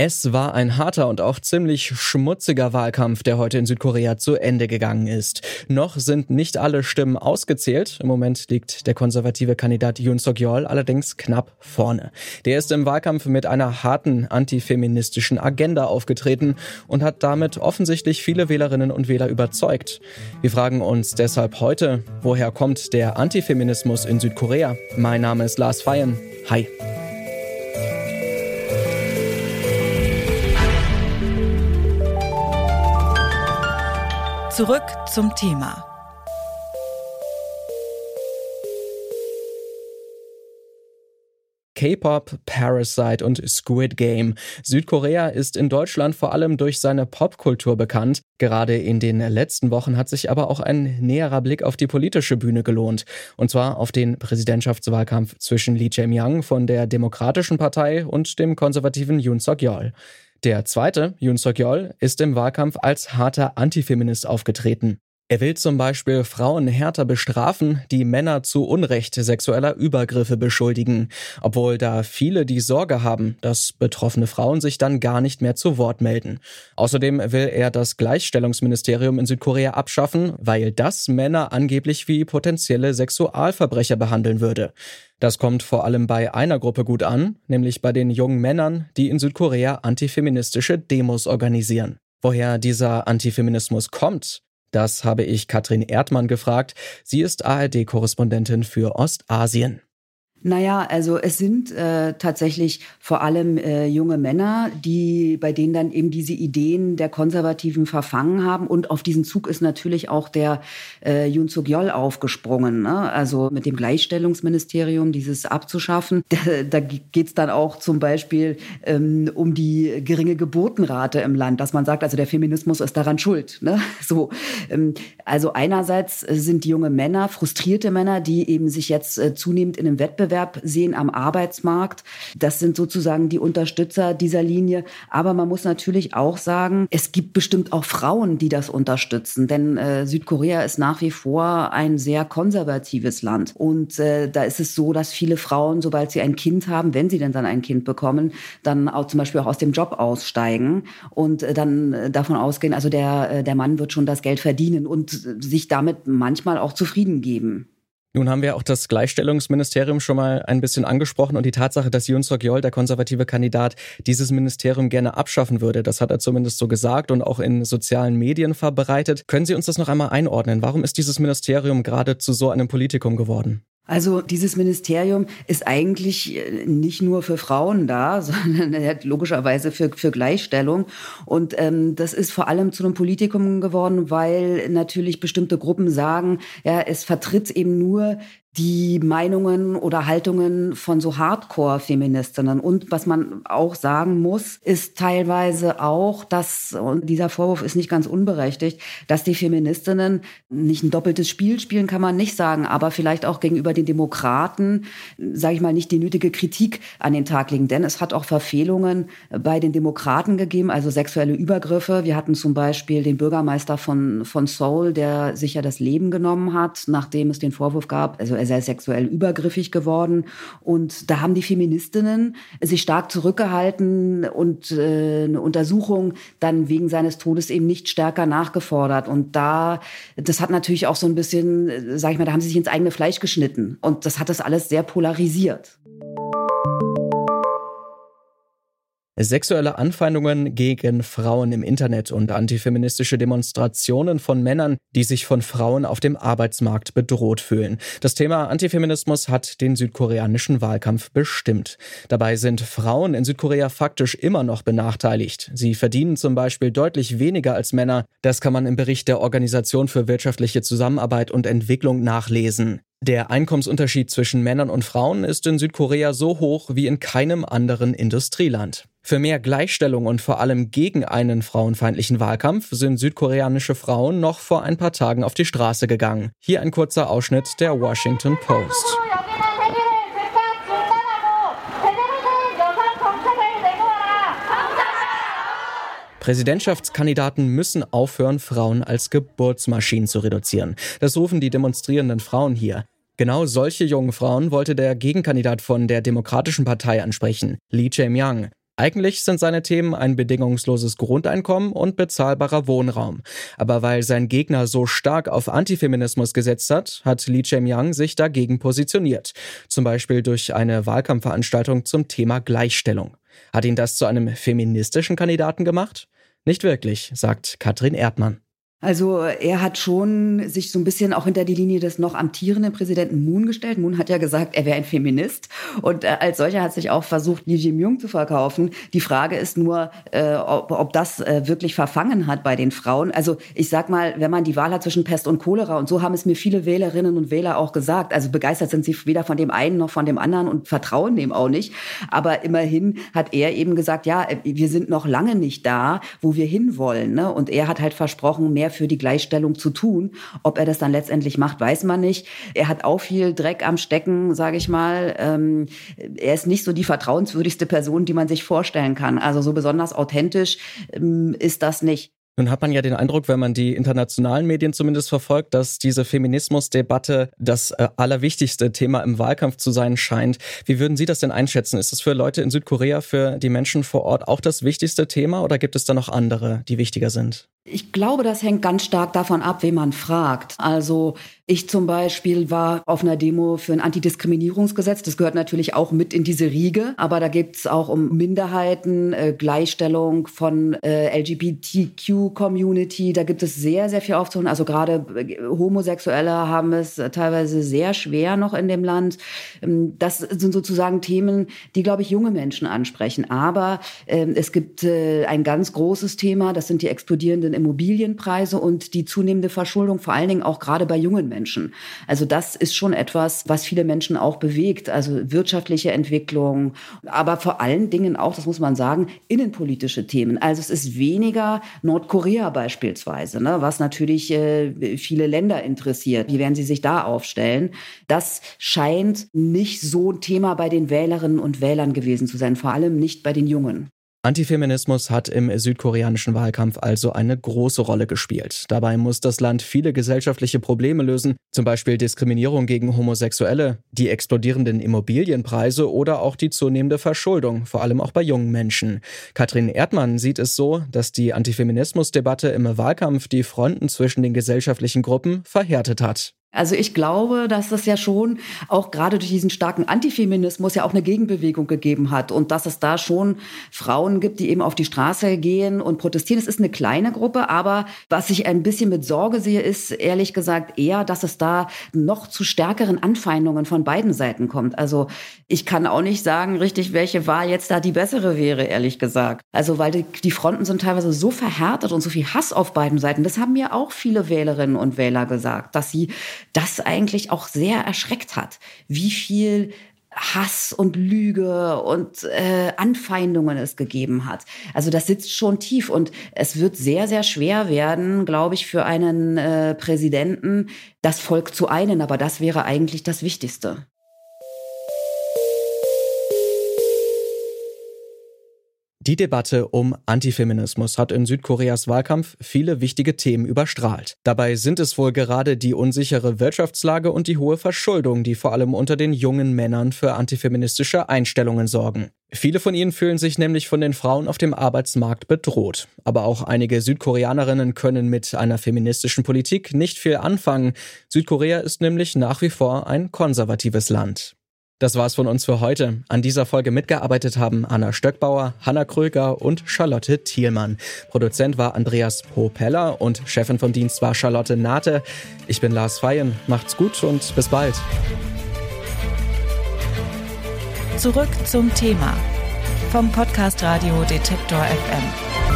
Es war ein harter und auch ziemlich schmutziger Wahlkampf, der heute in Südkorea zu Ende gegangen ist. Noch sind nicht alle Stimmen ausgezählt. Im Moment liegt der konservative Kandidat Yoon Suk-yeol allerdings knapp vorne. Der ist im Wahlkampf mit einer harten antifeministischen Agenda aufgetreten und hat damit offensichtlich viele Wählerinnen und Wähler überzeugt. Wir fragen uns deshalb heute, woher kommt der Antifeminismus in Südkorea? Mein Name ist Lars Feyen. Hi. Zurück zum Thema. K-Pop, Parasite und Squid Game. Südkorea ist in Deutschland vor allem durch seine Popkultur bekannt. Gerade in den letzten Wochen hat sich aber auch ein näherer Blick auf die politische Bühne gelohnt. Und zwar auf den Präsidentschaftswahlkampf zwischen Lee Jae-myung von der Demokratischen Partei und dem konservativen Yoon Suk-yeol. Der zweite, Yoon Suk-yeol, ist im Wahlkampf als harter Antifeminist aufgetreten. Er will zum Beispiel Frauen härter bestrafen, die Männer zu Unrecht sexueller Übergriffe beschuldigen, obwohl da viele die Sorge haben, dass betroffene Frauen sich dann gar nicht mehr zu Wort melden. Außerdem will er das Gleichstellungsministerium in Südkorea abschaffen, weil das Männer angeblich wie potenzielle Sexualverbrecher behandeln würde. Das kommt vor allem bei einer Gruppe gut an, nämlich bei den jungen Männern, die in Südkorea antifeministische Demos organisieren. Woher dieser Antifeminismus kommt, das habe ich Katrin Erdmann gefragt. Sie ist ARD-Korrespondentin für Ostasien. Naja, also es sind äh, tatsächlich vor allem äh, junge Männer, die bei denen dann eben diese Ideen der Konservativen verfangen haben. Und auf diesen Zug ist natürlich auch der äh, Yoon Suk Yeol aufgesprungen. Ne? Also mit dem Gleichstellungsministerium dieses abzuschaffen. Da, da geht es dann auch zum Beispiel ähm, um die geringe Geburtenrate im Land, dass man sagt, also der Feminismus ist daran schuld. Ne? So, ähm, also einerseits sind junge Männer frustrierte Männer, die eben sich jetzt äh, zunehmend in einem Wettbewerb Wettbewerb sehen am Arbeitsmarkt. Das sind sozusagen die Unterstützer dieser Linie. Aber man muss natürlich auch sagen, es gibt bestimmt auch Frauen, die das unterstützen. Denn äh, Südkorea ist nach wie vor ein sehr konservatives Land. Und äh, da ist es so, dass viele Frauen, sobald sie ein Kind haben, wenn sie denn dann ein Kind bekommen, dann auch zum Beispiel auch aus dem Job aussteigen und äh, dann äh, davon ausgehen, also der, äh, der Mann wird schon das Geld verdienen und sich damit manchmal auch zufrieden geben. Nun haben wir auch das Gleichstellungsministerium schon mal ein bisschen angesprochen und die Tatsache, dass Yoon Suk Yeol, der konservative Kandidat, dieses Ministerium gerne abschaffen würde. Das hat er zumindest so gesagt und auch in sozialen Medien verbreitet. Können Sie uns das noch einmal einordnen? Warum ist dieses Ministerium gerade zu so einem Politikum geworden? Also dieses Ministerium ist eigentlich äh, nicht nur für Frauen da, sondern logischerweise für, für Gleichstellung. Und ähm, das ist vor allem zu einem Politikum geworden, weil natürlich bestimmte Gruppen sagen, ja, es vertritt eben nur die Meinungen oder Haltungen von so Hardcore-Feministinnen. Und was man auch sagen muss, ist teilweise auch, dass, und dieser Vorwurf ist nicht ganz unberechtigt, dass die Feministinnen nicht ein doppeltes Spiel spielen, kann man nicht sagen, aber vielleicht auch gegenüber den Demokraten, sage ich mal, nicht die nötige Kritik an den Tag legen. Denn es hat auch Verfehlungen bei den Demokraten gegeben, also sexuelle Übergriffe. Wir hatten zum Beispiel den Bürgermeister von, von Seoul, der sich ja das Leben genommen hat, nachdem es den Vorwurf gab, also er sei sexuell übergriffig geworden. Und da haben die Feministinnen sich stark zurückgehalten und äh, eine Untersuchung dann wegen seines Todes eben nicht stärker nachgefordert. Und da, das hat natürlich auch so ein bisschen, äh, sag ich mal, da haben sie sich ins eigene Fleisch geschnitten. Und das hat das alles sehr polarisiert. Sexuelle Anfeindungen gegen Frauen im Internet und antifeministische Demonstrationen von Männern, die sich von Frauen auf dem Arbeitsmarkt bedroht fühlen. Das Thema Antifeminismus hat den südkoreanischen Wahlkampf bestimmt. Dabei sind Frauen in Südkorea faktisch immer noch benachteiligt. Sie verdienen zum Beispiel deutlich weniger als Männer. Das kann man im Bericht der Organisation für wirtschaftliche Zusammenarbeit und Entwicklung nachlesen. Der Einkommensunterschied zwischen Männern und Frauen ist in Südkorea so hoch wie in keinem anderen Industrieland. Für mehr Gleichstellung und vor allem gegen einen frauenfeindlichen Wahlkampf sind südkoreanische Frauen noch vor ein paar Tagen auf die Straße gegangen. Hier ein kurzer Ausschnitt der Washington Post. Präsidentschaftskandidaten müssen aufhören, Frauen als Geburtsmaschinen zu reduzieren. Das rufen die demonstrierenden Frauen hier. Genau solche jungen Frauen wollte der Gegenkandidat von der Demokratischen Partei ansprechen, Lee Jae-myung. Eigentlich sind seine Themen ein bedingungsloses Grundeinkommen und bezahlbarer Wohnraum. Aber weil sein Gegner so stark auf Antifeminismus gesetzt hat, hat Li Cheng-yang sich dagegen positioniert. Zum Beispiel durch eine Wahlkampfveranstaltung zum Thema Gleichstellung. Hat ihn das zu einem feministischen Kandidaten gemacht? Nicht wirklich, sagt Katrin Erdmann. Also er hat schon sich so ein bisschen auch hinter die Linie des noch amtierenden Präsidenten Moon gestellt. Moon hat ja gesagt, er wäre ein Feminist und äh, als solcher hat sich auch versucht, Lee Jae-myung zu verkaufen. Die Frage ist nur, äh, ob, ob das äh, wirklich verfangen hat bei den Frauen. Also ich sag mal, wenn man die Wahl hat zwischen Pest und Cholera und so haben es mir viele Wählerinnen und Wähler auch gesagt. Also begeistert sind sie weder von dem einen noch von dem anderen und vertrauen dem auch nicht. Aber immerhin hat er eben gesagt, ja, äh, wir sind noch lange nicht da, wo wir hinwollen. Ne? Und er hat halt versprochen, mehr mehr für die Gleichstellung zu tun. Ob er das dann letztendlich macht, weiß man nicht. Er hat auch viel Dreck am Stecken, sage ich mal. Ähm, er ist nicht so die vertrauenswürdigste Person, die man sich vorstellen kann. Also so besonders authentisch ähm, ist das nicht. Nun hat man ja den Eindruck, wenn man die internationalen Medien zumindest verfolgt, dass diese Feminismusdebatte das äh, allerwichtigste Thema im Wahlkampf zu sein scheint. Wie würden Sie das denn einschätzen? Ist das für Leute in Südkorea, für die Menschen vor Ort auch das wichtigste Thema oder gibt es da noch andere, die wichtiger sind? Ich glaube, das hängt ganz stark davon ab, wen man fragt. Also ich zum Beispiel war auf einer Demo für ein Antidiskriminierungsgesetz. Das gehört natürlich auch mit in diese Riege. Aber da geht es auch um Minderheiten, äh, Gleichstellung von äh, LGBTQ-Community. Da gibt es sehr, sehr viel aufzuholen. Also gerade äh, Homosexuelle haben es teilweise sehr schwer noch in dem Land. Ähm, das sind sozusagen Themen, die, glaube ich, junge Menschen ansprechen. Aber äh, es gibt äh, ein ganz großes Thema. Das sind die explodierenden Immobilienpreise und die zunehmende Verschuldung, vor allen Dingen auch gerade bei jungen Menschen. Also das ist schon etwas, was viele Menschen auch bewegt. Also wirtschaftliche Entwicklung, aber vor allen Dingen auch, das muss man sagen, innenpolitische Themen. Also es ist weniger Nordkorea beispielsweise, ne, was natürlich äh, viele Länder interessiert. Wie werden sie sich da aufstellen? Das scheint nicht so ein Thema bei den Wählerinnen und Wählern gewesen zu sein, vor allem nicht bei den Jungen. Antifeminismus hat im südkoreanischen Wahlkampf also eine große Rolle gespielt. Dabei muss das Land viele gesellschaftliche Probleme lösen, zum Beispiel Diskriminierung gegen Homosexuelle, die explodierenden Immobilienpreise oder auch die zunehmende Verschuldung, vor allem auch bei jungen Menschen. Katrin Erdmann sieht es so, dass die Antifeminismusdebatte im Wahlkampf die Fronten zwischen den gesellschaftlichen Gruppen verhärtet hat. Also ich glaube, dass es ja schon auch gerade durch diesen starken Antifeminismus ja auch eine Gegenbewegung gegeben hat und dass es da schon Frauen gibt, die eben auf die Straße gehen und protestieren. Es ist eine kleine Gruppe, aber was ich ein bisschen mit Sorge sehe, ist ehrlich gesagt eher, dass es da noch zu stärkeren Anfeindungen von beiden Seiten kommt. Also ich kann auch nicht sagen richtig, welche Wahl jetzt da die bessere wäre, ehrlich gesagt. Also weil die, die Fronten sind teilweise so verhärtet und so viel Hass auf beiden Seiten. Das haben mir auch viele Wählerinnen und Wähler gesagt, dass sie das eigentlich auch sehr erschreckt hat, wie viel Hass und Lüge und äh, Anfeindungen es gegeben hat. Also das sitzt schon tief und es wird sehr, sehr schwer werden, glaube ich, für einen äh, Präsidenten, das Volk zu einen. Aber das wäre eigentlich das Wichtigste. Die Debatte um Antifeminismus hat in Südkoreas Wahlkampf viele wichtige Themen überstrahlt. Dabei sind es wohl gerade die unsichere Wirtschaftslage und die hohe Verschuldung, die vor allem unter den jungen Männern für antifeministische Einstellungen sorgen. Viele von ihnen fühlen sich nämlich von den Frauen auf dem Arbeitsmarkt bedroht. Aber auch einige Südkoreanerinnen können mit einer feministischen Politik nicht viel anfangen. Südkorea ist nämlich nach wie vor ein konservatives Land. Das war's von uns für heute. An dieser Folge mitgearbeitet haben Anna Stöckbauer, Hanna Kröger und Charlotte Thielmann. Produzent war Andreas Propeller und Chefin vom Dienst war Charlotte Nate. Ich bin Lars Feyen. Macht's gut und bis bald. Zurück zum Thema vom Podcast Radio Detektor FM.